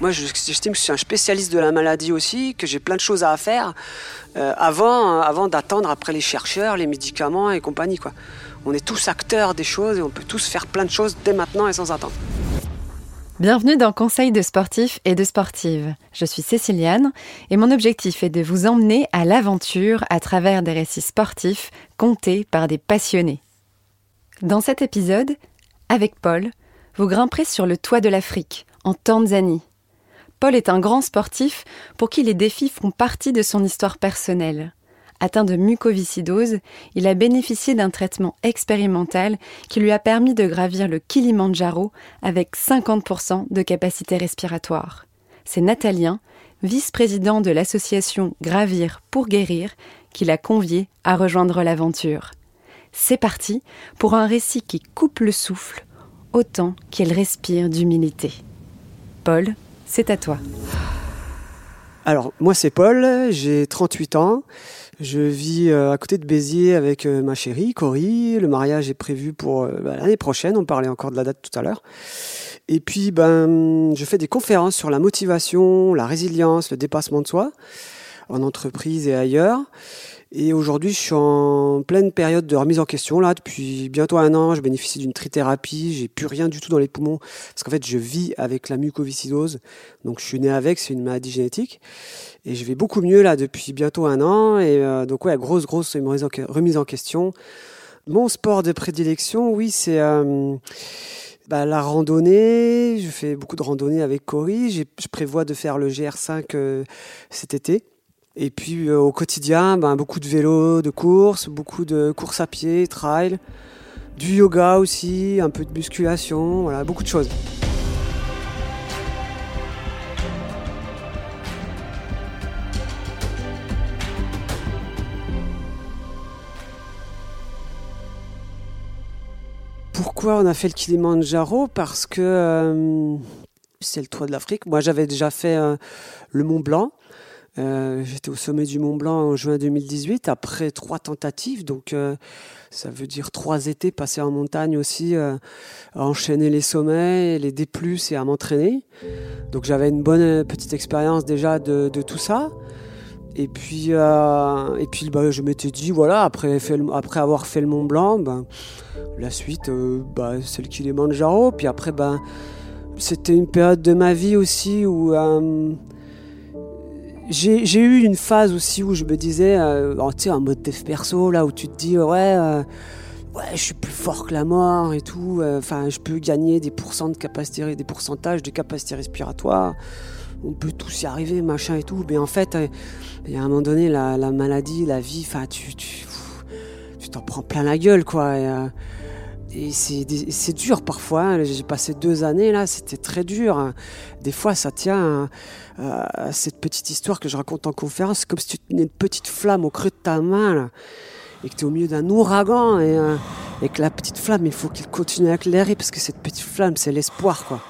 Moi, j'estime que je suis un spécialiste de la maladie aussi, que j'ai plein de choses à faire euh, avant, avant d'attendre après les chercheurs, les médicaments et compagnie. On est tous acteurs des choses et on peut tous faire plein de choses dès maintenant et sans attendre. Bienvenue dans Conseil de sportifs et de sportives. Je suis Céciliane et mon objectif est de vous emmener à l'aventure à travers des récits sportifs contés par des passionnés. Dans cet épisode, avec Paul, vous grimperez sur le toit de l'Afrique, en Tanzanie. Paul est un grand sportif pour qui les défis font partie de son histoire personnelle. Atteint de mucoviscidose, il a bénéficié d'un traitement expérimental qui lui a permis de gravir le Kilimandjaro avec 50% de capacité respiratoire. C'est Nathalien, vice-président de l'association Gravir pour guérir, qui l'a convié à rejoindre l'aventure. C'est parti pour un récit qui coupe le souffle autant qu'il respire d'humilité. Paul, c'est à toi. Alors, moi c'est Paul, j'ai 38 ans. Je vis euh, à côté de Béziers avec euh, ma chérie, Cory. Le mariage est prévu pour euh, bah, l'année prochaine. On parlait encore de la date tout à l'heure. Et puis, ben, je fais des conférences sur la motivation, la résilience, le dépassement de soi, en entreprise et ailleurs. Et aujourd'hui, je suis en pleine période de remise en question. Là, depuis bientôt un an, je bénéficie d'une trithérapie. J'ai plus rien du tout dans les poumons parce qu'en fait, je vis avec la mucoviscidose. Donc, je suis né avec. C'est une maladie génétique. Et je vais beaucoup mieux là depuis bientôt un an. Et euh, donc, ouais, grosse, grosse remise en question. Mon sport de prédilection, oui, c'est euh, bah, la randonnée. Je fais beaucoup de randonnée avec Cory. Je prévois de faire le GR5 euh, cet été. Et puis euh, au quotidien, ben, beaucoup de vélo, de course, beaucoup de course à pied, trail, du yoga aussi, un peu de musculation, voilà, beaucoup de choses. Pourquoi on a fait le Kilimanjaro? Parce que euh, c'est le toit de l'Afrique. Moi, j'avais déjà fait euh, le Mont Blanc. Euh, j'étais au sommet du Mont Blanc en juin 2018, après trois tentatives, donc euh, ça veut dire trois étés passés en montagne aussi, euh, à enchaîner les sommets, les D+, et à m'entraîner. Donc j'avais une bonne petite expérience déjà de, tout ça. Et puis, et puis bah, je m'étais dit, voilà, après, après avoir fait le Mont Blanc, ben, la suite, bah, c'est le Kilimanjaro. Puis après, ben, c'était une période de ma vie aussi où j'ai eu une phase aussi où je me disais, euh, tu sais, en mode dev perso, là où tu te dis, ouais, euh, ouais, je suis plus fort que la mort et tout. Euh, enfin, je peux gagner des de capacité, des pourcentages de capacité respiratoire. On peut tous y arriver, machin et tout. Mais en fait, il y a un moment donné, la, maladie, la vie, enfin, tu, tu, tu t'en prends plein la gueule, quoi. Et c'est dur parfois. Hein. J'ai passé deux années là, c'était très dur. Des fois, ça tient à, cette petite histoire que je raconte en conférence, comme si tu tenais une petite flamme au creux de ta main et que tu es au milieu d'un ouragan et, euh, que la petite flamme, il faut qu'il continue à éclairer parce que cette petite flamme, c'est l'espoir, quoi.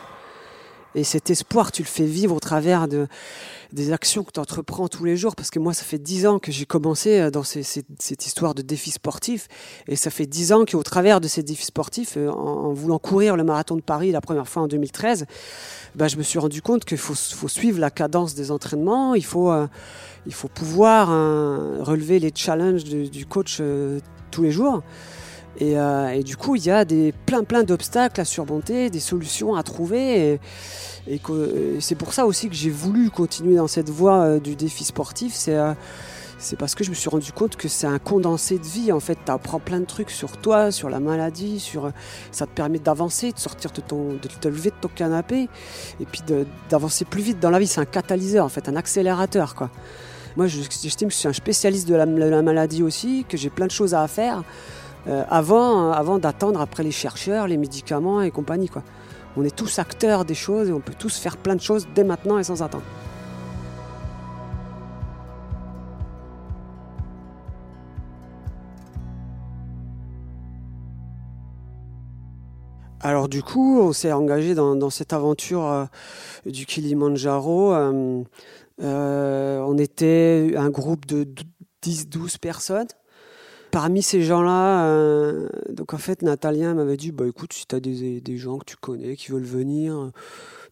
Et cet espoir, tu le fais vivre au travers de, des actions que tu entreprends tous les jours. Parce que moi, ça fait dix ans que j'ai commencé euh, dans cette histoire de défis sportifs. Et ça fait dix ans qu'au travers de ces défis sportifs, euh, en, voulant courir le marathon de Paris la première fois en 2013, bah, je me suis rendu compte qu'il faut, suivre la cadence des entraînements. Il faut, euh, il faut pouvoir relever les challenges du coach tous les jours. Euh, et, du coup, il y a des, plein plein d'obstacles à surmonter, des solutions à trouver. Et, c'est pour ça aussi que j'ai voulu continuer dans cette voie euh, du défi sportif. C'est euh, c'est parce que je me suis rendu compte que c'est un condensé de vie. En fait, tu apprends plein de trucs sur toi, sur la maladie, sur ça te permet d'avancer, de sortir de ton, de te lever de ton canapé, et puis d'avancer plus vite dans la vie. C'est un catalyseur, en fait, un accélérateur, quoi. Moi, j'estime que je suis un spécialiste de la maladie aussi, que j'ai plein de choses à faire. Euh, avant, avant d'attendre après les chercheurs, les médicaments et compagnie. Quoi. On est tous acteurs des choses et on peut tous faire plein de choses dès maintenant et sans attendre. Alors du coup, on s'est engagé dans, cette aventure euh, du Kilimanjaro. Euh, on était un groupe de 10-12 personnes. Parmi ces gens-là, euh, donc en fait, Natalien m'avait dit bah écoute, si tu as des, gens que tu connais qui veulent venir,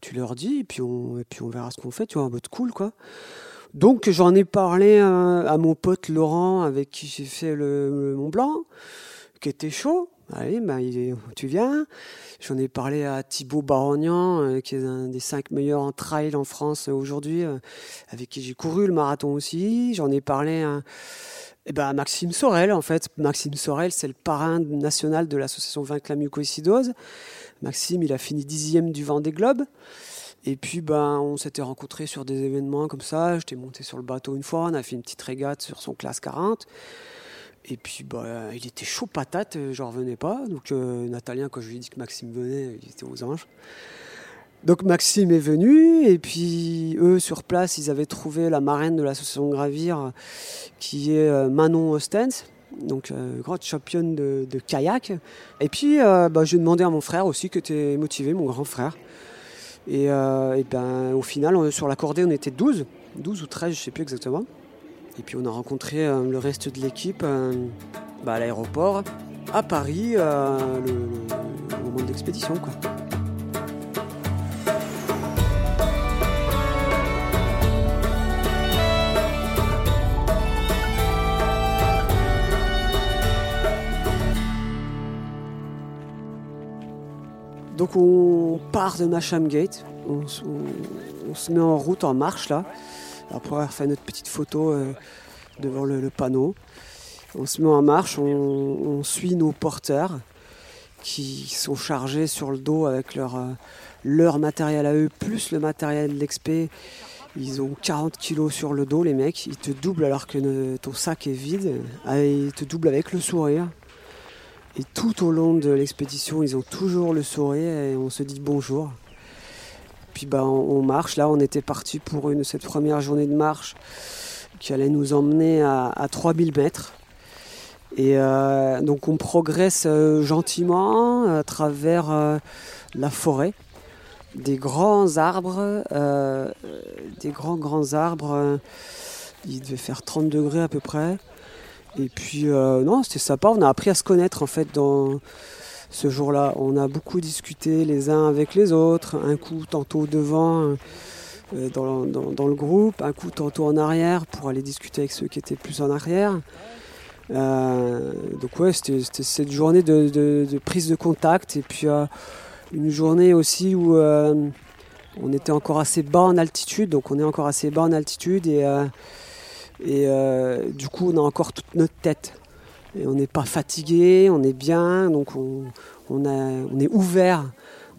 tu leur dis, et puis on, puis on verra ce qu'on fait, tu vois, en mode cool, quoi. Donc j'en ai parlé à, mon pote Laurent, avec qui j'ai fait le, Mont Blanc, qui était chaud. Allez, bah, tu viens. J'en ai parlé à Thibaut Barognan, euh, qui est un des cinq meilleurs en trail en France aujourd'hui, euh, avec qui j'ai couru le marathon aussi. J'en ai parlé à, eh ben, Maxime Sorel, en fait. Maxime Sorel, c'est le parrain national de l'association Vaincre la mucoïcidose. Maxime, il a fini dixième du Vendée Globe. Et puis, ben, on s'était rencontrés sur des événements comme ça. J'étais monté sur le bateau une fois, on a fait une petite régate sur son classe 40. Et puis, bah, il était chaud patate, je revenais pas. Donc, euh, quand je lui ai dit que Maxime venait, il était aux anges. Donc, Maxime est venu, et puis eux, sur place, ils avaient trouvé la marraine de l'association Gravir, qui est euh, Manon Ostens, donc euh, grande championne de, kayak. Et puis, bah, j'ai demandé à mon frère aussi, qui était motivé, mon grand frère. Et, ben, au final, sur la cordée, on était 12, 12 ou 13, je sais plus exactement. Et puis on a rencontré euh, le reste de l'équipe euh, bah, à l'aéroport, à Paris, euh, le, moment de l'expédition. Donc on part de Masham Gate, on, se met en route, en marche là, après avoir fait notre petite photo euh, devant le, panneau. On se met en marche, on, suit nos porteurs qui sont chargés sur le dos avec leur, euh, leur matériel à eux, plus le matériel de l'expé. Ils ont 40 kilos sur le dos, les mecs. Ils te doublent alors que ton sac est vide. Ah, ils te doublent avec le sourire. Et tout au long de l'expédition, ils ont toujours le sourire et on se dit bonjour puis bah, on, marche. Là, on était parti pour une, cette première journée de marche qui allait nous emmener à, 3000 mètres. Et euh, donc on progresse euh, gentiment à travers euh, la forêt, des grands arbres, des grands grands arbres. il devait faire 30 degrés à peu près. Et puis non, c'était sympa. On a appris à se connaître en fait dans ce jour-là. On a beaucoup discuté les uns avec les autres, un coup tantôt devant euh, dans, le groupe, un coup tantôt en arrière pour aller discuter avec ceux qui étaient plus en arrière. Euh, donc ouais, c'était cette journée de, prise de contact et puis euh, une journée aussi où on était encore assez bas en altitude, donc on est encore assez bas en altitude et, et du coup on a encore toute notre tête on n'est pas fatigué, on est bien, donc on, est ouvert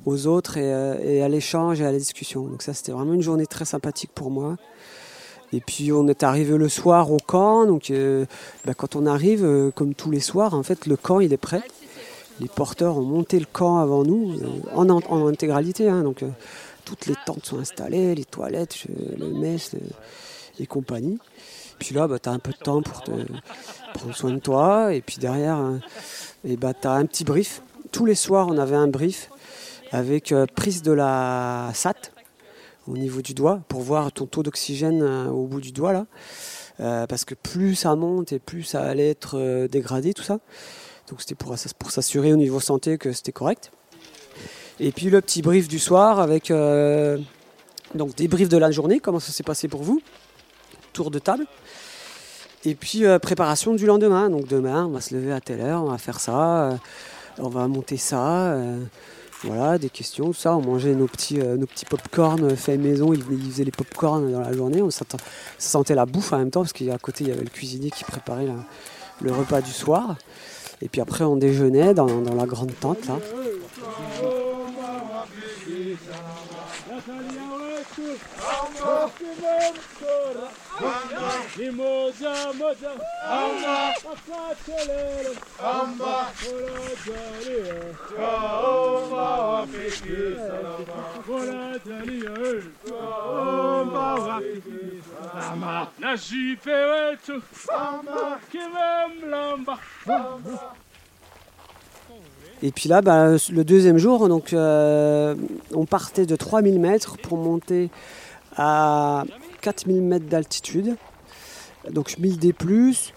aux autres euh, et, à l'échange et à la discussion. Donc ça, c'était vraiment une journée très sympathique pour moi. Et puis on est arrivé le soir au camp. Donc euh, bah, quand on arrive, euh, comme tous les soirs, en fait, le camp il est prêt. Les porteurs ont monté le camp avant nous en, intégralité. Hein. donc toutes les tentes sont installées, les toilettes, le mess et compagnie. Puis là, bah, tu as un peu de temps pour te prendre soin de toi. Et puis derrière, et bah, tu as un petit brief. Tous les soirs, on avait un brief avec euh, prise de la SAT au niveau du doigt pour voir ton taux d'oxygène euh, au bout du doigt là. Euh, parce que plus ça monte et plus ça allait être dégradé, tout ça. Donc c'était pour, pour s'assurer au niveau santé que c'était correct. Et puis le petit brief du soir avec donc des briefs de la journée, comment ça s'est passé pour vous, tour de table. Et puis préparation du lendemain. Donc demain, on va se lever à telle heure, on va faire ça on va monter ça. Euh, voilà, des questions, ça. On mangeait nos petits, euh, nos petits pop-corn faits maison. Ils, faisaient les pop-corn dans la journée. On sentait la bouffe en même temps parce qu'à côté, il y avait le cuisinier qui préparait le repas du soir. Et puis après, on déjeunait dans, dans la grande tente là. Ancora, Amma, Salama, et puis là, bah, le deuxième jour, donc, euh, on partait de 3000 mètres pour monter à 4000 mètres d'altitude, donc 1000 des plus,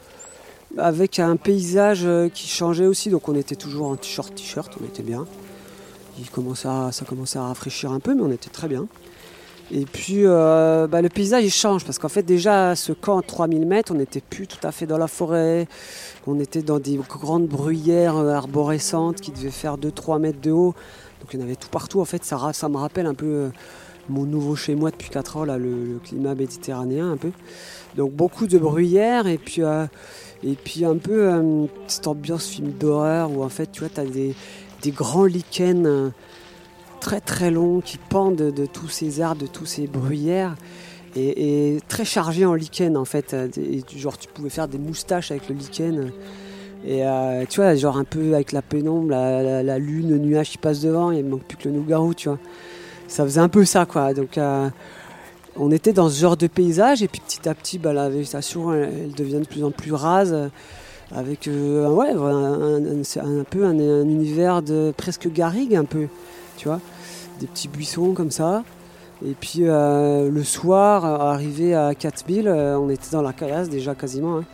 avec un paysage euh, qui changeait aussi, donc on était toujours en t-shirt, t-shirt, on était bien. il commençait ça commençait à rafraîchir un peu, mais on était très bien. Et puis euh, bah, le paysage il change parce qu'en fait déjà ce camp 3000 mètres, on n'était plus tout à fait dans la forêt, on était dans des grandes bruyères arborescentes qui devaient faire 2-3 mètres de haut. Donc il y en avait tout partout en fait, ça, me rappelle un peu mon nouveau chez moi depuis 4 ans, là, le, climat méditerranéen un peu. Donc beaucoup de bruyères et puis, euh, et puis un peu euh, cette ambiance film d'horreur où en fait tu vois, tu as des, grands lichens euh, très très longs qui pendent de, tous ces arbres, de tous ces bruyères. Et, très chargés en lichen en fait. Et, genre tu pouvais faire des moustaches avec le lichen. Et tu vois, genre un peu avec la pénombre, la, lune, le nuage qui passe devant, il manque plus que le nougarou, tu vois ça faisait un peu ça, quoi. Donc, euh, on était dans ce genre de paysage, et puis petit à petit, bah, la végétation, elle, devient de plus en plus rase, avec euh, ouais, un, peu un, univers de presque garrigue, un peu, tu vois, des petits buissons comme ça. Et puis euh, le soir, arrivé à 4000, on était dans la caillasse déjà quasiment. Hein.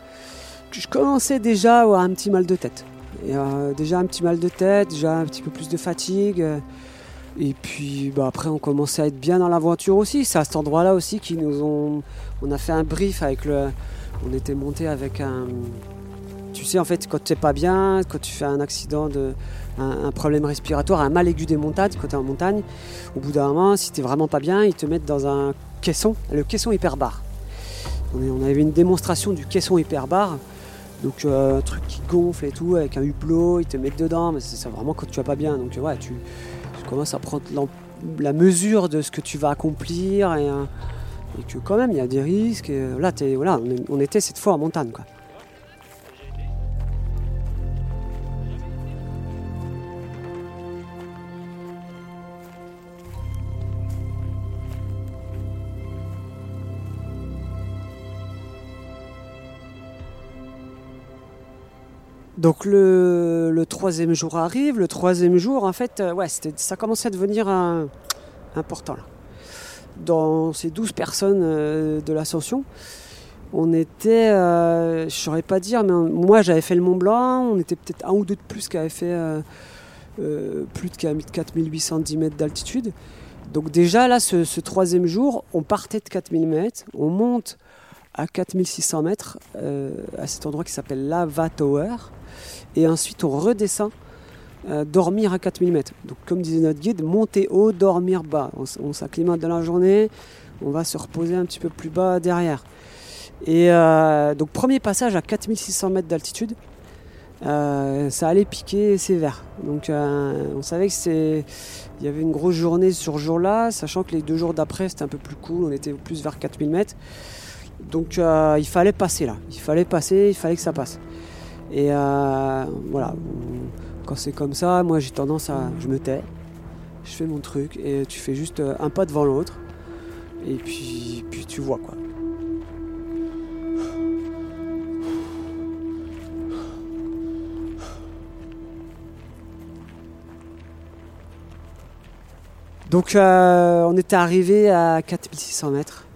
Je commençais déjà à avoir un petit mal de tête. Et, déjà un petit mal de tête, déjà un petit peu plus de fatigue. Et puis bah, après, on commençait à être bien dans l'aventure aussi. C'est à cet endroit-là aussi qu'ils nous ont. On a fait un brief avec le. On était monté avec un. Tu sais, en fait, quand tu n'es pas bien, quand tu fais un accident, de, un, problème respiratoire, un mal aigu des montagnes, quand tu es en montagne, au bout d'un moment, si tu vraiment pas bien, ils te mettent dans un caisson, le caisson hyperbar. On, on avait une démonstration du caisson hyperbar. Donc euh, un truc qui gonfle et tout, avec un hublot, ils te mettent dedans, mais c'est vraiment quand tu vas pas bien. Donc ouais, tu, commence à prendre la mesure de ce que tu vas accomplir et, euh, que quand même il y a des risques. Là, voilà, on, était cette fois en montagne. Quoi. Donc le, troisième jour arrive. Le troisième jour, en fait, euh, ouais, ça commençait à devenir important. Dans ces douze personnes euh, de l'ascension, on était, euh, je ne saurais pas dire, mais moi j'avais fait le Mont Blanc, on était peut-être un ou deux de plus qui avaient fait plus de 4810 mètres d'altitude. Donc déjà là, ce, ce, troisième jour, on partait de 4000 mètres, on monte à 4600 mètres à cet endroit qui s'appelle Lava Tower. Et ensuite, on redescend, euh, dormir à 4000 mètres. Donc, comme disait notre guide, monter haut, dormir bas. On, s'acclimate dans la journée, on va se reposer un petit peu plus bas derrière. Et euh, donc, premier passage à 4600 mètres d'altitude. Euh, ça allait piquer sévère. Donc on savait que c'est, il y avait une grosse journée sur ce jour-là, sachant que les deux jours d'après c'était un peu plus cool, on était plus vers 4000 mètres. Donc il fallait passer là, il fallait passer, il fallait que ça passe. Et euh, voilà, quand c'est comme ça, moi j'ai tendance à. Je me tais, je fais mon truc et tu fais juste euh, un pas devant l'autre. Et puis, puis tu vois quoi. Donc euh, on était arrivé à 4600 mètres.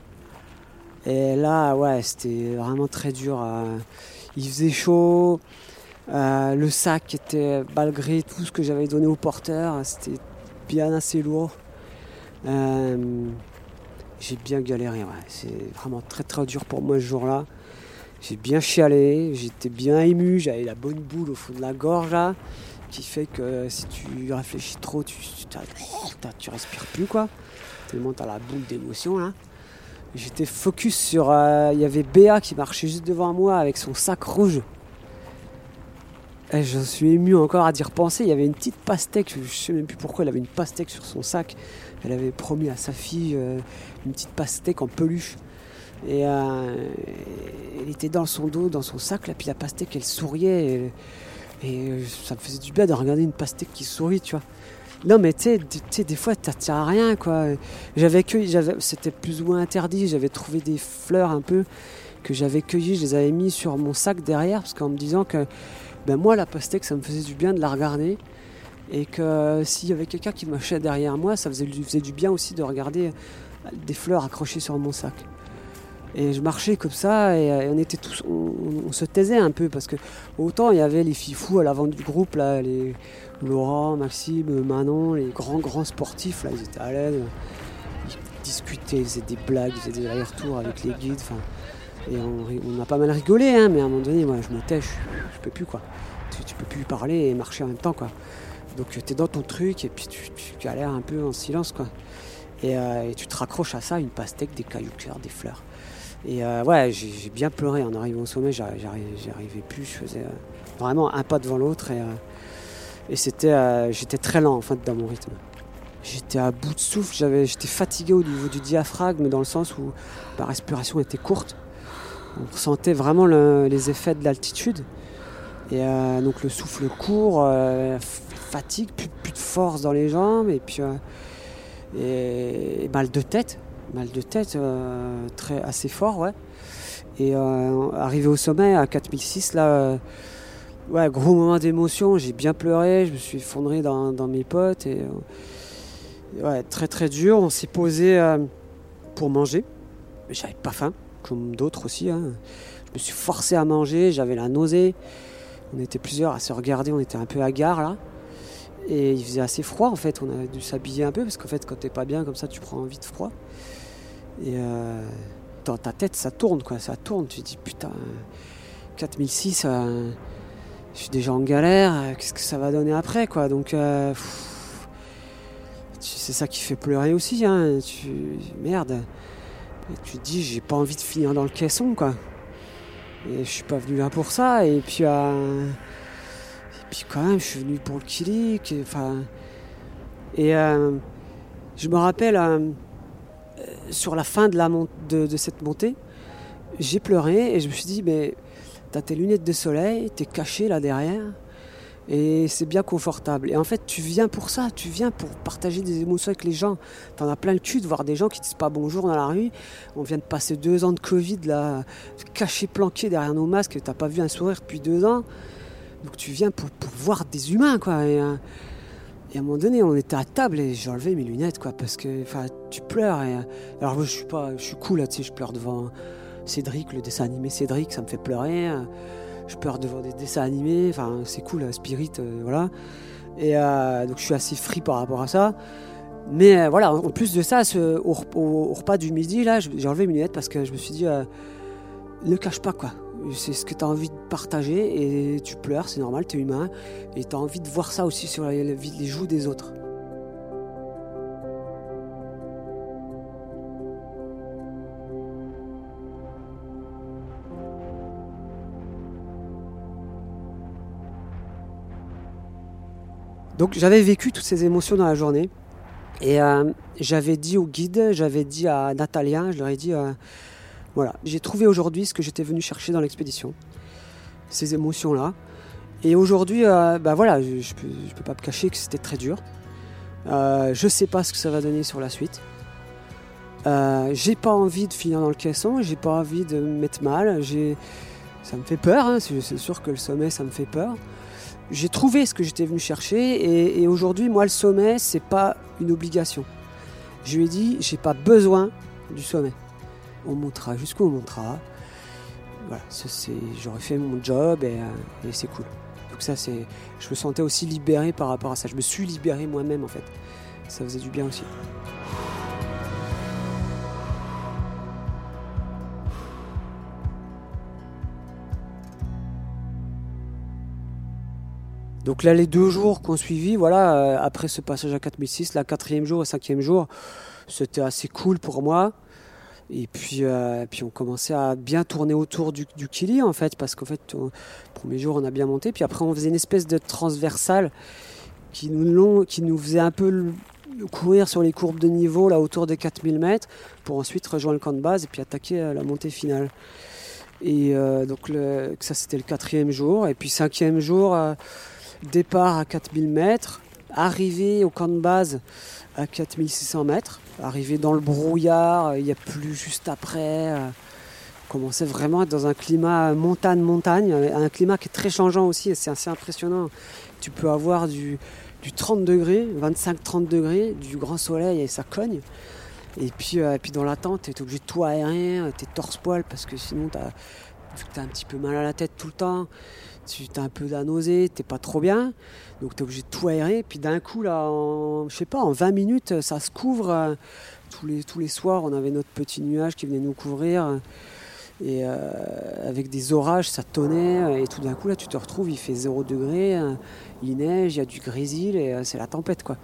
Et là, ouais, c'était vraiment très dur. Il faisait chaud. Euh, le sac était, malgré tout ce que j'avais donné au porteur, c'était bien assez lourd. Euh, j'ai bien galéré, c'est vraiment très très dur pour moi ce jour-là. J'ai bien chialé, j'étais bien ému, j'avais la bonne boule au fond de la gorge là, qui fait que si tu réfléchis trop, tu, tu, tu respires plus quoi. Tellement t'as la boule d'émotion là. J'étais focus sur. Euh, il y avait Béa qui marchait juste devant moi avec son sac rouge. Et je suis ému encore à dire penser. Il y avait une petite pastèque, je sais même plus pourquoi elle avait une pastèque sur son sac. Elle avait promis à sa fille euh, une petite pastèque en peluche. Et euh, elle était dans son dos, dans son sac, là, puis la pastèque elle souriait. Et, et ça me faisait du bien de regarder une pastèque qui sourit, tu vois. Non, mais tu sais, des fois, ça tient à rien, quoi. J'avais cueilli, c'était plus ou moins interdit. J'avais trouvé des fleurs un peu que j'avais cueillies. Je les avais mis sur mon sac derrière, parce qu'en me disant que, ben moi, la pastèque, ça me faisait du bien de la regarder. Et que s'il y avait quelqu'un qui marchait derrière moi, ça faisait, faisait du bien aussi de regarder des fleurs accrochées sur mon sac. Et je marchais comme ça et, on était tous, on, se taisait un peu parce que autant il y avait les fifous à l'avant du groupe là, les Laurent, Maxime, Manon, les grands grands sportifs là, ils étaient à l'aise, ils discutaient, ils faisaient des blagues, ils faisaient des allers-retours avec les guides, et on, a pas mal rigolé, hein, mais à un moment donné, moi je me tais, je, peux plus quoi, tu, peux plus parler et marcher en même temps quoi. Donc tu es dans ton truc et puis tu, galères un peu en silence quoi. Euh, et, tu te raccroches à ça, une pastèque, des cailloux clairs, des fleurs. Et euh, ouais, j'ai bien pleuré en arrivant au sommet, j'arrivais plus, je faisais euh, vraiment un pas devant l'autre et, c'était, j'étais très lent en fait dans mon rythme. J'étais à bout de souffle, j'étais fatigué au niveau du diaphragme dans le sens où ma respiration était courte. On ressentait vraiment les effets de l'altitude. Et donc le souffle court, fatigue, plus, de force dans les jambes et puis et, mal de tête, mal de tête euh, très assez fort, ouais. Et euh, arrivé au sommet à 4006, là, euh, ouais, gros moment d'émotion, j'ai bien pleuré, je me suis effondré dans, mes potes et ouais, très très dur. On s'est posé pour manger, j'avais pas faim, comme d'autres aussi. Hein. Je me suis forcé à manger, j'avais la nausée. On était plusieurs à se regarder, on était un peu hagards là. Et il faisait assez froid en fait, on a dû s'habiller un peu parce qu'en fait quand t'es pas bien comme ça tu prends envie de froid. Et euh, dans ta tête ça tourne quoi, ça tourne, tu te dis putain 4006 euh, je suis déjà en galère, euh, qu'est-ce que ça va donner après quoi donc c'est ça qui fait pleurer aussi hein, merde. Et tu te dis j'ai pas envie de finir dans le caisson quoi. Et je suis pas venu là pour ça et puis puis quand même, je suis venu pour le Kili. Enfin, et euh, je me rappelle, euh, sur la fin de, de, cette montée, j'ai pleuré et je me suis dit, mais t'as tes lunettes de soleil, t'es caché là derrière et c'est bien confortable. Et en fait, tu viens pour ça, tu viens pour partager des émotions avec les gens. T'en as plein le cul de voir des gens qui disent pas bonjour dans la rue. On vient de passer deux ans de Covid là, caché, planqué derrière nos masques, t'as pas vu un sourire depuis deux ans. Donc tu viens pour, voir des humains, quoi. Euh, et, à un moment donné, on était à table et j'ai enlevé mes lunettes, quoi, parce que tu pleures. Euh, alors moi, je suis pas, je suis cool là, tu sais, je pleure devant Cédric, le dessin animé Cédric, ça me fait pleurer. Euh, je pleure devant des dessins animés, enfin c'est cool, Spirit, voilà. Et donc je suis assez free par rapport à ça. Mais voilà, en plus de ça, au, repas du midi, là, j'ai enlevé mes lunettes parce que je me suis dit, ne cache pas quoi c'est ce que tu as envie de partager et tu pleures, c'est normal, tu es humain et tu as envie de voir ça aussi sur les joues des autres. Donc j'avais vécu toutes ces émotions dans la journée et euh, j'avais dit au guide, j'avais dit à Natalia, je leur ai dit euh, voilà, j'ai trouvé aujourd'hui ce que j'étais venu chercher dans l'expédition, ces émotions-là. Et aujourd'hui, euh, bah voilà, je ne peux, pas me cacher que c'était très dur. Euh, je sais pas ce que ça va donner sur la suite. J'ai pas envie de finir dans le caisson, j'ai pas envie de me mettre mal. Ça me fait peur, hein, c'est sûr que le sommet, ça me fait peur. J'ai trouvé ce que j'étais venu chercher et, aujourd'hui, moi, le sommet, c'est pas une obligation. Je lui ai dit, j'ai pas besoin du sommet on montera jusqu'où on montera. Voilà, j'aurais fait mon job et, euh, et c'est cool. Donc ça, c'est, je me sentais aussi libéré par rapport à ça. Je me suis libéré moi-même en fait. Ça faisait du bien aussi. Donc là, les deux jours qu'on suivit, voilà, euh, après ce passage à 4006, la quatrième jour et cinquième jour, c'était assez cool pour moi. Et puis, euh, puis on commençait à bien tourner autour du, Kili en fait, parce qu'en fait, le premier jour on a bien monté, puis après on faisait une espèce de transversale qui nous, qui nous faisait un peu courir sur les courbes de niveau là autour des 4000 mètres pour ensuite rejoindre le camp de base et puis attaquer euh, la montée finale. Et donc ça c'était le quatrième jour, et puis cinquième jour, départ à 4000 mètres, arrivée au camp de base à 4600 mètres. Arrivé dans le brouillard, il n'y a plus juste après. Euh, on commençait vraiment à être dans un climat montagne-montagne, un climat qui est très changeant aussi et c'est assez impressionnant. Tu peux avoir du, 30 degrés, 25-30 degrés, du grand soleil et ça cogne. Et puis, puis dans la tente, tu es obligé de tout aérer, t'es torse-poil parce que sinon, as, vu que tu as un petit peu mal à la tête tout le temps, tu as un peu de nausée, t'es pas trop bien, donc tu es obligé de tout aérer. Puis d'un coup, là, en, je sais pas, en 20 minutes, ça se couvre. Tous les, tous les soirs, on avait notre petit nuage qui venait nous couvrir. Et euh, avec des orages, ça tonnait. Et tout d'un coup, là, tu te retrouves, il fait 0 degré, il neige, il y a du grésil et euh, c'est la tempête, quoi.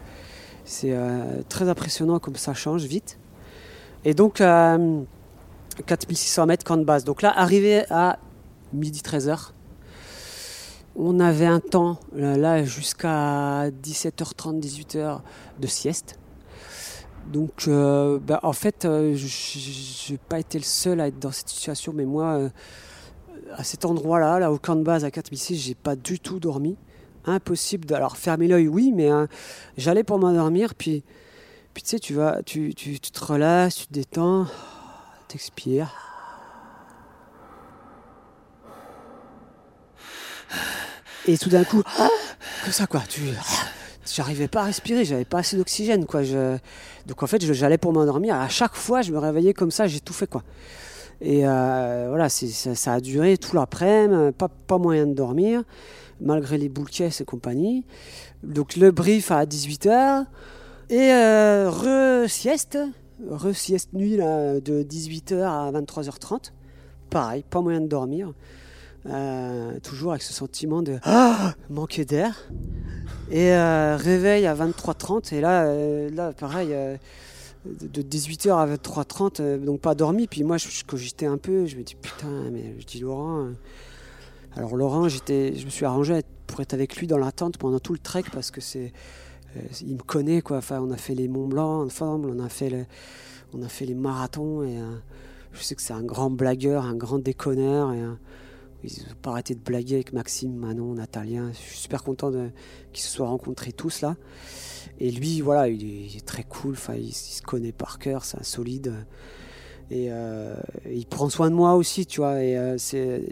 C'est euh, très impressionnant comme ça change vite. Et donc, 4600 mètres camp de base. Donc là, arrivé à midi 13h, on avait un temps, là, jusqu'à 17h30, 18h de sieste. Donc, euh, bah, en fait, euh, je n'ai pas été le seul à être dans cette situation, mais moi, euh, à cet endroit-là, là, au camp de base à 4006, j'ai pas du tout dormi. Impossible. De, alors, fermer l'œil, oui, mais hein, j'allais pour m'endormir, puis, puis tu sais, tu, vas, tu, tu, tu te relâches, tu te détends, t'expires. Et tout d'un coup, que ça quoi, tu j'arrivais pas à respirer, j'avais pas assez d'oxygène quoi. Je... Donc en fait, j'allais pour m'endormir. À chaque fois, je me réveillais comme ça, j'ai tout fait quoi. Et euh, voilà, ça, ça, a duré tout l'après-midi, pas, pas moyen de dormir, malgré les boules et compagnie. Donc le brief à 18h, et euh, re-sieste, re-sieste nuit de 18h à 23h30. Pareil, pas moyen de dormir. Euh, toujours avec ce sentiment de ah, manquer d'air. Et euh, réveil à 23h30, et là, euh, là pareil, de 18h à 23h30, donc pas dormi. Puis moi, je, cogitais un peu, je me dis putain, mais je dis Laurent. Alors Laurent, je me suis arrangé pour être avec lui dans la tente pendant tout le trek parce que c'est, il me connaît quoi. Enfin, on a fait les Mont Blanc ensemble, on a fait, on a fait les marathons et je sais que c'est un grand blagueur, un grand déconneur et ils n'ont pas arrêté de blaguer avec Maxime, Manon, Natalien. Je suis super content qu'ils se soient rencontrés tous là. Et lui, voilà, il est, très cool. Enfin, il, se connaît par cœur, c'est un solide. Et euh, il prend soin de moi aussi, tu vois. Euh, c'est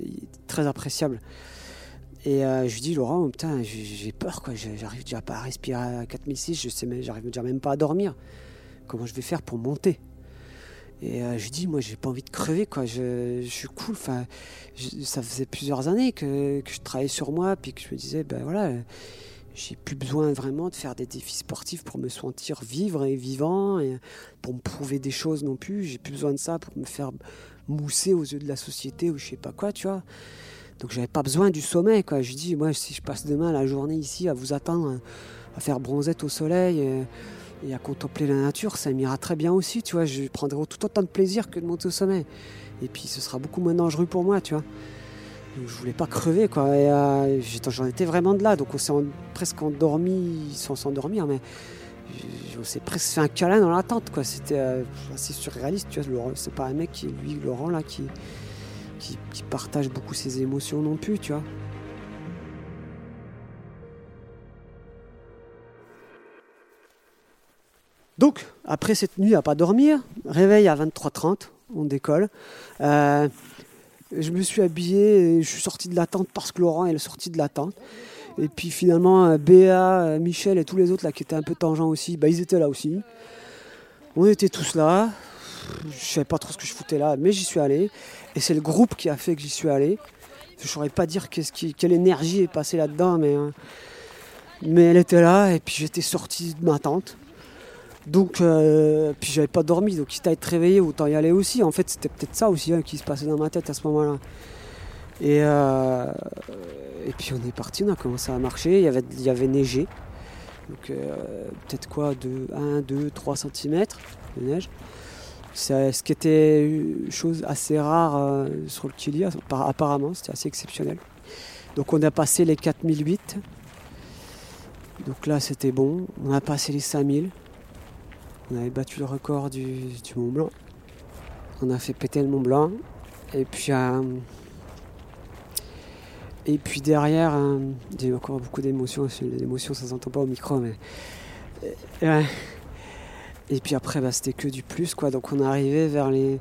très appréciable. Et euh, je lui dis, Laurent, putain, j'ai peur, quoi. J'arrive déjà pas à respirer à 4006. Je sais, j'arrive déjà même pas à dormir. Comment je vais faire pour monter? Et euh, je dis, moi, j'ai pas envie de crever, quoi. Je, suis cool. Enfin, ça faisait plusieurs années que, je travaillais sur moi, puis que je me disais, ben voilà, j'ai plus besoin vraiment de faire des défis sportifs pour me sentir vivre et vivant, pour me prouver des choses non plus. J'ai plus besoin de ça pour me faire mousser aux yeux de la société ou je sais pas quoi, tu vois. Donc j'avais pas besoin du sommeil, quoi. Je dis, moi, si je passe demain la journée ici à vous attendre, à faire bronzette au soleil. Euh, et à contempler la nature, ça m'ira très bien aussi, tu vois. Je prendrai tout autant de plaisir que de monter au sommet. Et puis ce sera beaucoup moins dangereux pour moi, tu vois. Donc, je voulais pas crever, quoi. Euh, j'en étais vraiment de là. Donc on s'est presque endormi sans s'endormir, mais on s'est presque fait un câlin dans la tente, quoi. C'était euh, assez surréaliste, tu vois. C'est pas un mec qui, lui, Laurent, là, qui, qui, partage beaucoup ses émotions non plus, tu vois. Donc, après cette nuit à pas dormir, réveil à 23h30, on décolle. Euh, je me suis habillé, et je suis sorti de la tente parce que Laurent est sorti de la tente. Et puis finalement, euh, Béa, euh, Michel et tous les autres là qui étaient un peu tangents aussi, bah, ils étaient là aussi. On était tous là. Je savais pas trop ce que je foutais là, mais j'y suis allé. Et c'est le groupe qui a fait que j'y suis allé. Je saurais pas dire quelle énergie est passée là-dedans, mais, mais elle était là. Et puis j'étais sorti de ma tente. Donc, euh, puis j'avais pas dormi, donc quitte à être réveillé, autant y aller aussi. En fait, c'était peut-être ça aussi hein, qui se passait dans ma tête à ce moment-là. Et, euh, et puis on est parti, on a commencé à marcher, il y avait, il y avait neigé. Donc euh, peut-être quoi, de 1, 2, 3 cm de neige. Ce qui était une chose assez rare sur le Kili, apparemment, c'était assez exceptionnel. Donc on a passé les 4008. Donc là c'était bon. On a passé les 5000. On avait battu le record du, Mont Blanc. On a fait péter le Mont Blanc. Et puis, euh, et puis derrière, euh, j'ai encore beaucoup d'émotions. Les émotions, ça s'entend pas au micro, mais. Euh, et puis après, bah, c'était que du plus, quoi. Donc on est arrivé vers les.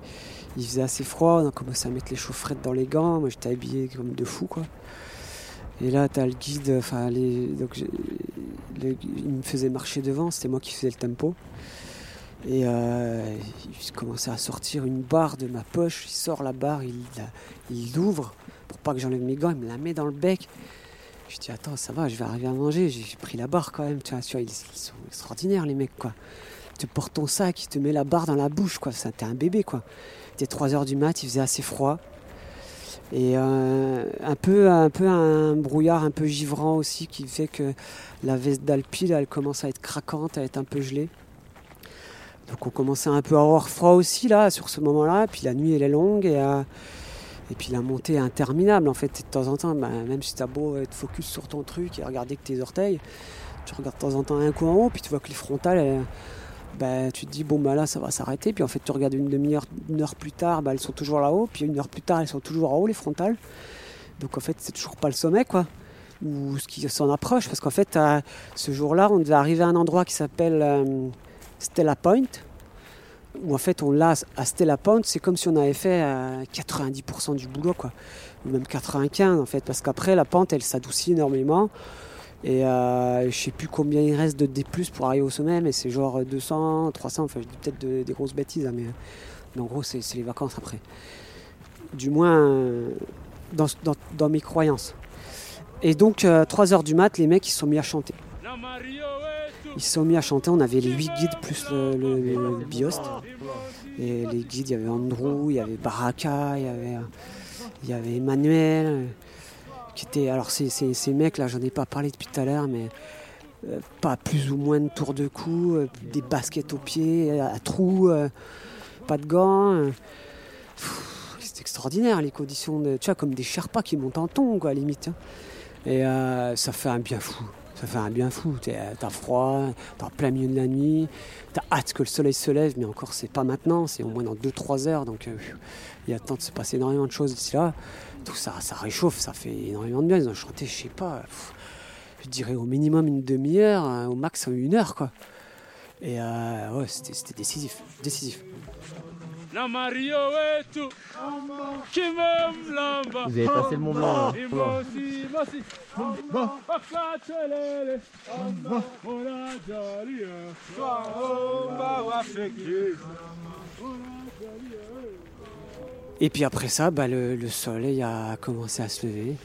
Il faisait assez froid, on a commencé à mettre les chaufferettes dans les gants. Moi, j'étais habillé comme de fou, quoi. Et là, tu as le guide, enfin, les... donc, il me faisait marcher devant, c'était moi qui faisais le tempo. Et euh, il commençait à sortir une barre de ma poche. Il sort la barre, il l'ouvre pour pas que j'enlève mes gants, il me la met dans le bec. Je dis attends ça va, je vais arriver à manger. J'ai pris la barre quand même, tu vois, ils, sont extraordinaires les mecs quoi. Tu portes ton sac, il te met la barre dans la bouche quoi. T'es un bébé quoi. C'était 3h du mat, il faisait assez froid. Et euh, un, peu, un peu un brouillard un peu givrant aussi qui fait que la veste d'Alpi elle commence à être craquante, à être un peu gelée. Donc on commençait un peu à avoir froid aussi là sur ce moment-là. Puis la nuit elle est longue et, euh, et puis la montée est interminable en fait. de temps en temps, bah, même si tu as beau être focus sur ton truc et regarder que tes orteils, tu regardes de temps en temps un coup en haut, puis tu vois que les frontales, bah, tu te dis bon bah là ça va s'arrêter. Puis en fait tu regardes une demi-heure, une heure plus tard, bah, elles sont toujours là-haut. Puis une heure plus tard elles sont toujours en haut les frontales. Donc en fait c'est toujours pas le sommet quoi ou ce qui s'en approche parce qu'en fait ce jour-là on devait arriver à un endroit qui s'appelle euh, Stella Point où en fait on l'a à Stella Point, c'est comme si on avait fait 90% euh, du boulot, quoi. Ou même 95 en fait, parce qu'après la pente elle s'adoucit énormément. Et euh, je sais plus combien il reste de D pour arriver au sommet, mais c'est genre 200, 300, enfin je dis peut-être des grosses bêtises, hein, mais, en gros c'est les vacances après. Du moins euh, dans, mes croyances. Et donc 3h du mat, les mecs ils sont mis à chanter. Ils se sont mis à chanter, on avait les 8 guides plus le, le, biost. Et les guides, il y avait Andrew, il y avait Baraka, il y avait, il y avait Emmanuel. Qui alors ces, ces, mecs là, j'en ai pas parlé depuis tout à l'heure, mais euh, pas plus ou moins de tour de cou, euh, des baskets aux pieds, à, trous, euh, pas de gants. c'est extraordinaire les conditions, de, tu vois, comme des Sherpas qui montent en ton, quoi, à limite. Hein. Et ça fait un bien fou ça fait un bien fou. T'as froid, t'es en plein milieu de la nuit, t'as hâte que le soleil se lève, mais encore c'est pas maintenant, c'est au moins dans 2-3 heures, donc euh, il y a temps de se passer énormément de choses d'ici là. Tout ça, ça réchauffe, ça fait énormément de bien. Ils ont chanté, je sais pas, je dirais au minimum une demi-heure, hein, au max une heure quoi. Et euh, ouais, c'était décisif, décisif. Vous avez passé le Mont Blanc. Et puis après ça, bah, le, soleil a commencé à se lever.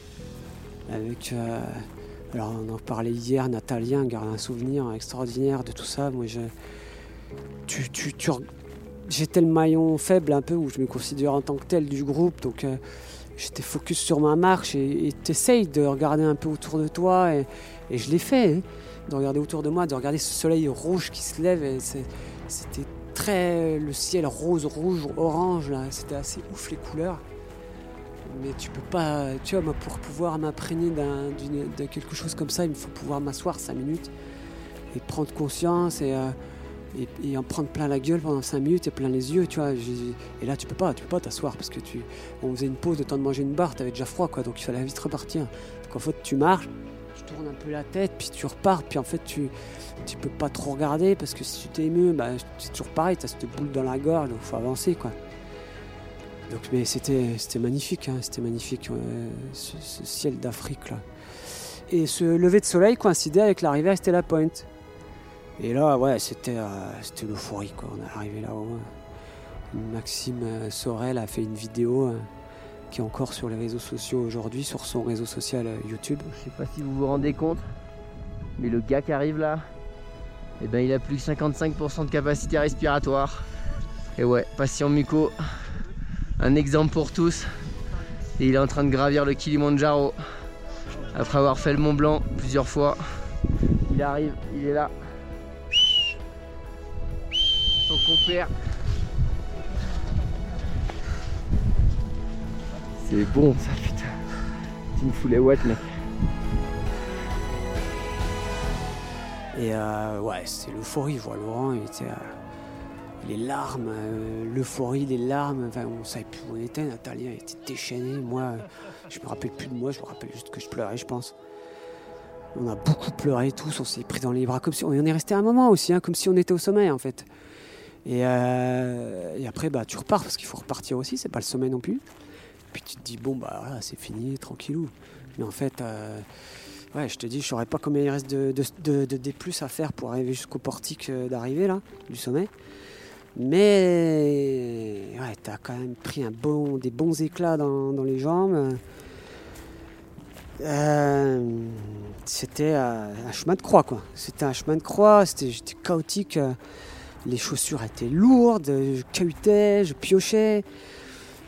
Avec, euh, alors on en parlait hier, Natalien garde un souvenir extraordinaire de tout ça. Moi, je, tu, tu, tu, j'étais le maillon faible un peu où je me considère en tant que tel du groupe. Donc euh, j'étais focus sur ma marche et tu essayes de regarder un peu autour de toi. Et, je l'ai fait, hein, de regarder autour de moi, de regarder ce soleil rouge qui se lève. C'était très. Le ciel rose, rouge, orange, là. C'était assez ouf les couleurs. Mais tu peux pas. Tu vois, pour pouvoir m'imprégner de quelque chose comme ça, il me faut pouvoir m'asseoir 5 minutes et prendre conscience. Et. Euh, et, en prendre plein la gueule pendant 5 minutes et plein les yeux, tu vois. Et là, tu peux pas, tu peux pas t'asseoir parce que tu, on faisait une pause de temps de manger une barre, t'avais déjà froid, quoi, donc il fallait vite repartir. Donc en fait, tu marches, tu tournes un peu la tête, puis tu repars, puis en fait, tu, tu peux pas trop regarder parce que si tu t'es ému, bah, c'est toujours pareil, t'as cette boule dans la gorge, donc faut avancer, quoi. Donc, mais c'était, c'était magnifique, hein, c'était magnifique, ce, ciel d'Afrique là. Et ce lever de soleil coïncidait avec l'arrivée à Stella Point. Et là, ouais, c'était euh, c'était l'euphorie, quoi. On est arrivé là-haut. Maxime euh, Sorel a fait une vidéo euh, qui est encore sur les réseaux sociaux aujourd'hui, sur son réseau social YouTube. Je sais pas si vous vous rendez compte, mais le gars qui arrive là, eh ben, il a plus que 55% de capacité respiratoire. Et ouais, patient muco, un exemple pour tous. Et il est en train de gravir le Kilimanjaro après avoir fait le Mont Blanc plusieurs fois. Il arrive, il est là. Son compère. C'est bon ça putain. Tu me fous les watts mec. Et euh, ouais, c'est l'euphorie, je vois Laurent, il était, euh, les larmes, euh, l'euphorie, les larmes, enfin on savait plus où on était, Natalia était déchaînée, moi je me rappelle plus de moi, je me rappelle juste que je pleurais je pense. On a beaucoup pleuré tous, on s'est pris dans les bras comme si on est resté un moment aussi, hein, comme si on était au sommet en fait. Euh, et, après, bah, tu repars parce qu'il faut repartir aussi, c'est pas le sommet non plus. Puis tu te dis, bon, bah c'est fini, tranquillou. Mais en fait, euh, ouais, je te dis, je saurais pas combien il reste de, de, D à faire pour arriver jusqu'au portique euh, d'arrivée là, du sommet. Mais ouais, t'as quand même pris un bon, des bons éclats dans, les jambes. C'était un chemin de croix, quoi. C'était un chemin de croix, c'était, chaotique. Les chaussures étaient lourdes, je cahutais, je piochais,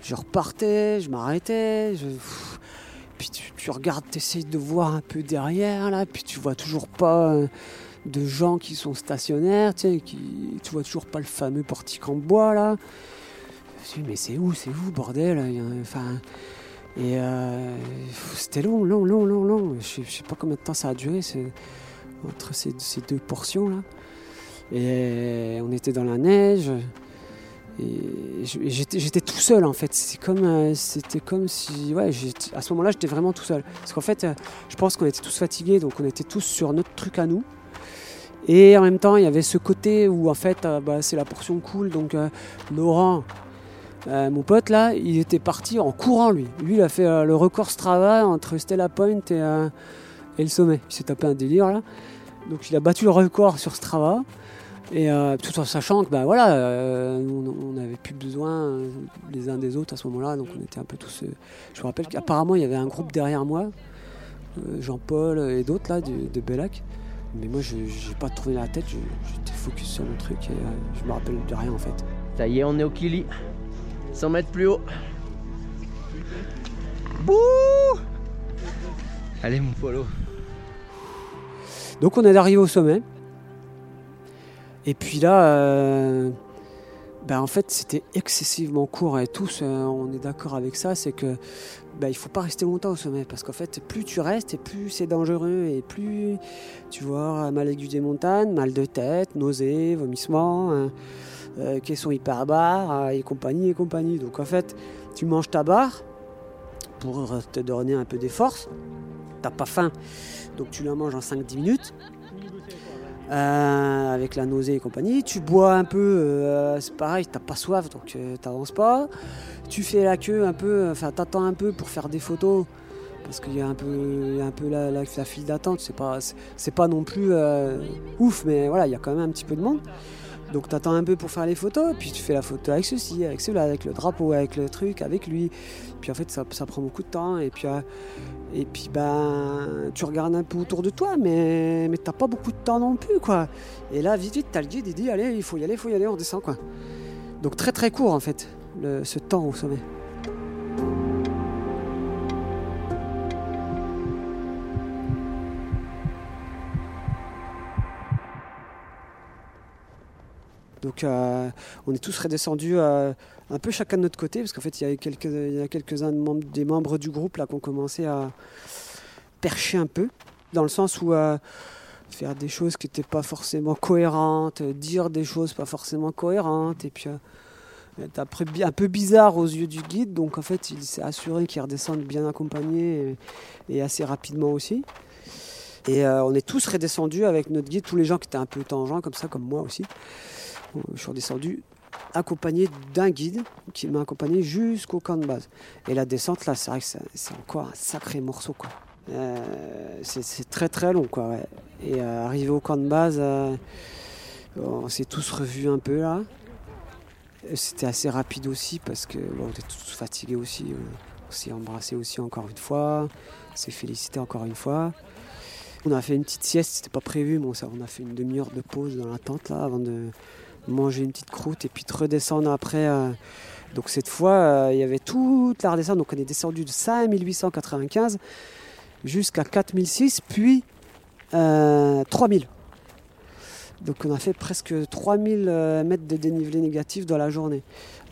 je repartais, je m'arrêtais. Je... Puis tu, regardes, tu essayes de voir un peu derrière, là, puis tu vois toujours pas euh, de gens qui sont stationnaires, tu sais, qui, tu vois toujours pas le fameux portique en bois, là. Je me mais c'est où, c'est où, bordel Enfin, et euh, c'était long, long, long, long, long. Je, je sais pas combien de temps ça a duré, entre ces, ces deux portions, là. Et on était dans la neige. Et j'étais tout seul en fait. C'était comme, euh, c'était comme si, à ce moment-là, j'étais vraiment tout seul. Parce qu'en fait, euh, je pense qu'on était tous fatigués, donc on était tous sur notre truc à nous. Et en même temps, il y avait ce côté où en fait, euh, bah, c'est la portion cool. Donc Laurent, mon pote là, il était parti en courant lui. Lui, il a fait le record Strava entre Stella Point et, et le sommet. Il s'est tapé un délire là. Donc il a battu le record sur Strava. Et euh, tout en sachant que bah, voilà, euh, on n'avait plus besoin euh, les uns des autres à ce moment-là, donc on était un peu tous. je me rappelle qu'apparemment il y avait un groupe derrière moi, Jean-Paul et d'autres là de, de Bellac. Mais moi je n'ai pas tourné la tête, j'étais focus sur mon truc et je me rappelle de rien en fait. Ça y est, on est au Kili, 100 mètres plus haut. Bouh Allez mon polo. Donc on est arrivé au sommet. Et puis là, euh, ben en fait, c'était excessivement court et tous, euh, on est d'accord avec ça, c'est que ben, il faut pas rester longtemps au sommet parce qu'en fait, plus tu restes et plus c'est dangereux et plus tu vois mal aigu des montagnes, mal de tête, nausées, vomissements, hein, euh, caisson hyperbares et compagnie et compagnie. Donc en fait, tu manges ta barre pour te donner un peu des forces. T'as pas faim, donc tu la manges en 5-10 minutes. Euh, avec la nausée et compagnie. Tu bois un peu, euh, c'est pareil, t'as pas soif donc euh, t'avances pas. Tu fais la queue un peu, enfin t'attends un peu pour faire des photos parce qu'il y a un peu, un peu la, la, file d'attente. C'est pas, c'est pas non plus ouf, mais voilà, il y a quand même un petit peu de monde. Donc tu attends un peu pour faire les photos, puis tu fais la photo avec ceci, avec cela, avec le drapeau, avec le truc, avec lui. Puis en fait ça, prend beaucoup de temps et puis et puis ben, tu regardes un peu autour de toi, mais, mais t'as pas beaucoup de temps non plus. Et là, vite, vite, t'as le guide, il dit, allez, il faut y aller, il faut y aller, on descend, quoi. Donc très très court, en fait, ce temps au sommet. Donc euh, on est tous redescendus euh, un peu chacun de notre côté, parce qu'en fait il y a quelques-uns des membres du groupe là qui ont commencé à percher un peu, dans le sens où euh, faire des choses qui n'étaient pas forcément cohérentes, dire des choses pas forcément cohérentes, et puis être un peu bizarre aux yeux du guide, donc en fait il s'est assuré qu'il redescende bien accompagné et, et assez rapidement aussi. Et on est tous redescendus avec notre guide, tous les gens qui étaient un peu tangents comme ça, comme moi aussi je suis redescendu accompagné d'un guide qui m'a accompagné jusqu'au camp de base. Et la descente, là, c'est vrai que c'est encore un sacré morceau, quoi. Euh, c'est très très long, quoi. Et euh, arrivé au camp de base, euh, on s'est tous revus un peu là. C'était assez rapide aussi parce que on était tous fatigués aussi. On s'est embrassé aussi encore une fois. On s'est félicité encore une fois. On a fait une petite sieste, c'était pas prévu, mais on a fait une demi-heure de pause dans la tente là avant de, manger une petite croûte et puis de redescendre après. Euh. donc cette fois, euh, il y avait toute la redescente. Donc on est descendu de 5895 jusqu'à 4006, puis 3000. Euh, donc on a fait presque 3000 mètres de dénivelé négatif dans la journée.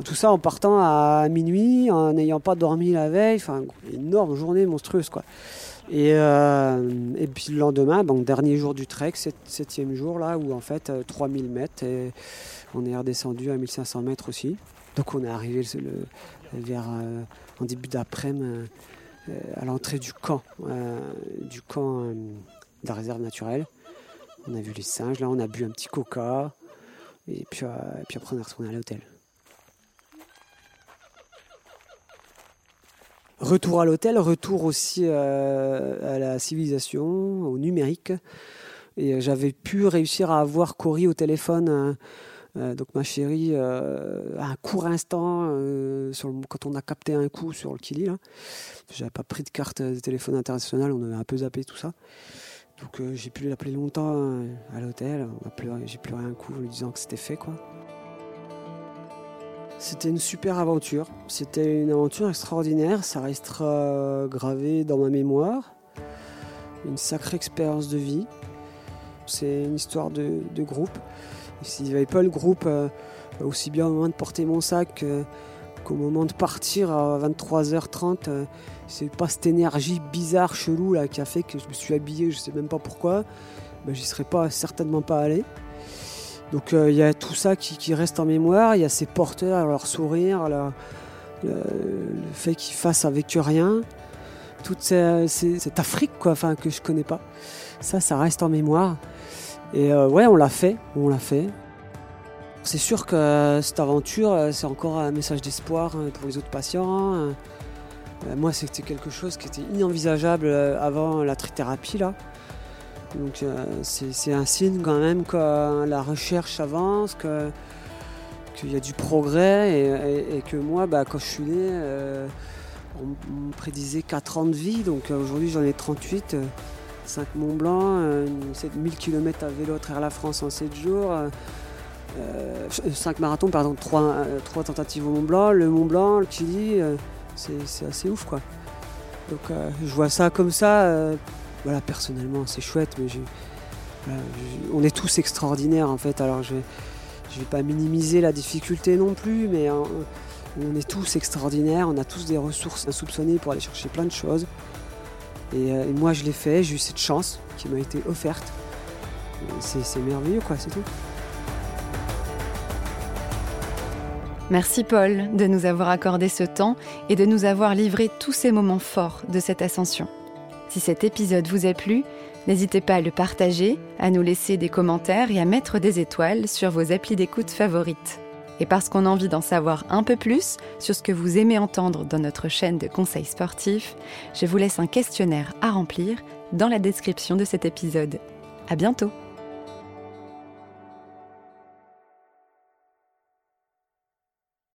tout ça en partant à minuit, en n'ayant pas dormi la veille. Enfin, énorme journée monstrueuse quoi. Et, euh, et, puis le lendemain, dernier jour du trek, septième jour là, où en fait 3000 euh, mètres et on est redescendu à 1500 mètres aussi. Donc on est arrivé vers euh, en début d'après-midi à l'entrée du camp, du camp de la réserve naturelle. On a vu les singes, là on a bu un petit coca et puis, et puis après on est retourné à l'hôtel. Retour à l'hôtel, retour aussi euh, à la civilisation, au numérique. Et j'avais pu réussir à avoir Cory au téléphone donc ma chérie, à un court instant, quand on a capté un coup sur le Kili, j'avais pas pris de carte de téléphone international, on avait un peu zappé tout ça. Donc j'ai pu l'appeler longtemps à l'hôtel, j'ai pleuré un coup en lui disant que c'était fait quoi. C'était une super aventure. C'était une aventure extraordinaire. Ça restera gravé dans ma mémoire. Une sacrée expérience de vie. C'est une histoire de, groupe. S'il n'y avait pas le groupe, euh, aussi bien au moment de porter mon sac qu'au moment de partir à 23h30, euh, c'est pas cette énergie bizarre, chelou là, qui a fait que je me suis habillé, je sais même pas pourquoi. Ben, J'y serais pas, certainement pas allé. Donc euh, il y a tout ça qui, reste en mémoire, il y a ces porteurs, leur sourire, le, fait qu'ils fassent avec rien, toute cette Afrique quoi, enfin, que je connais pas. Ça, ça reste en mémoire. Et euh, ouais, on l'a fait, on l'a fait. C'est sûr que cette aventure, euh, c'est encore un message d'espoir hein, pour les autres patients. Hein. Moi, c'était quelque chose qui était inenvisageable avant la trithérapie. Donc euh, c'est un signe quand même que la recherche avance, qu'il y a du progrès et, que moi, bah, quand je suis né, euh, on, me prédisait 4 ans de vie. Donc euh, aujourd'hui j'en ai 38, 5 Mont Blanc, 1000 km à vélo à travers la France en 7 jours. 5 marathons, pardon, 3, 3, tentatives au Mont Blanc, le Mont Blanc, le Chili, c'est assez ouf quoi. Donc je vois ça comme ça voilà, personnellement, c'est chouette, mais on est tous extraordinaires en fait. Alors je ne vais pas minimiser la difficulté non plus, mais hein, on est tous extraordinaires, on a tous des ressources insoupçonnées pour aller chercher plein de choses. Et, euh, moi je l'ai fait, j'ai eu cette chance qui m'a été offerte. C'est merveilleux quoi, c'est tout. Merci Paul de nous avoir accordé ce temps et de nous avoir livré tous ces moments forts de cette ascension. Si cet épisode vous a plu, n'hésitez pas à le partager, à nous laisser des commentaires et à mettre des étoiles sur vos applis d'écoute favorites. Et parce qu'on a envie d'en savoir un peu plus sur ce que vous aimez entendre dans notre chaîne de conseils sportifs, je vous laisse un questionnaire à remplir dans la description de cet épisode. À bientôt!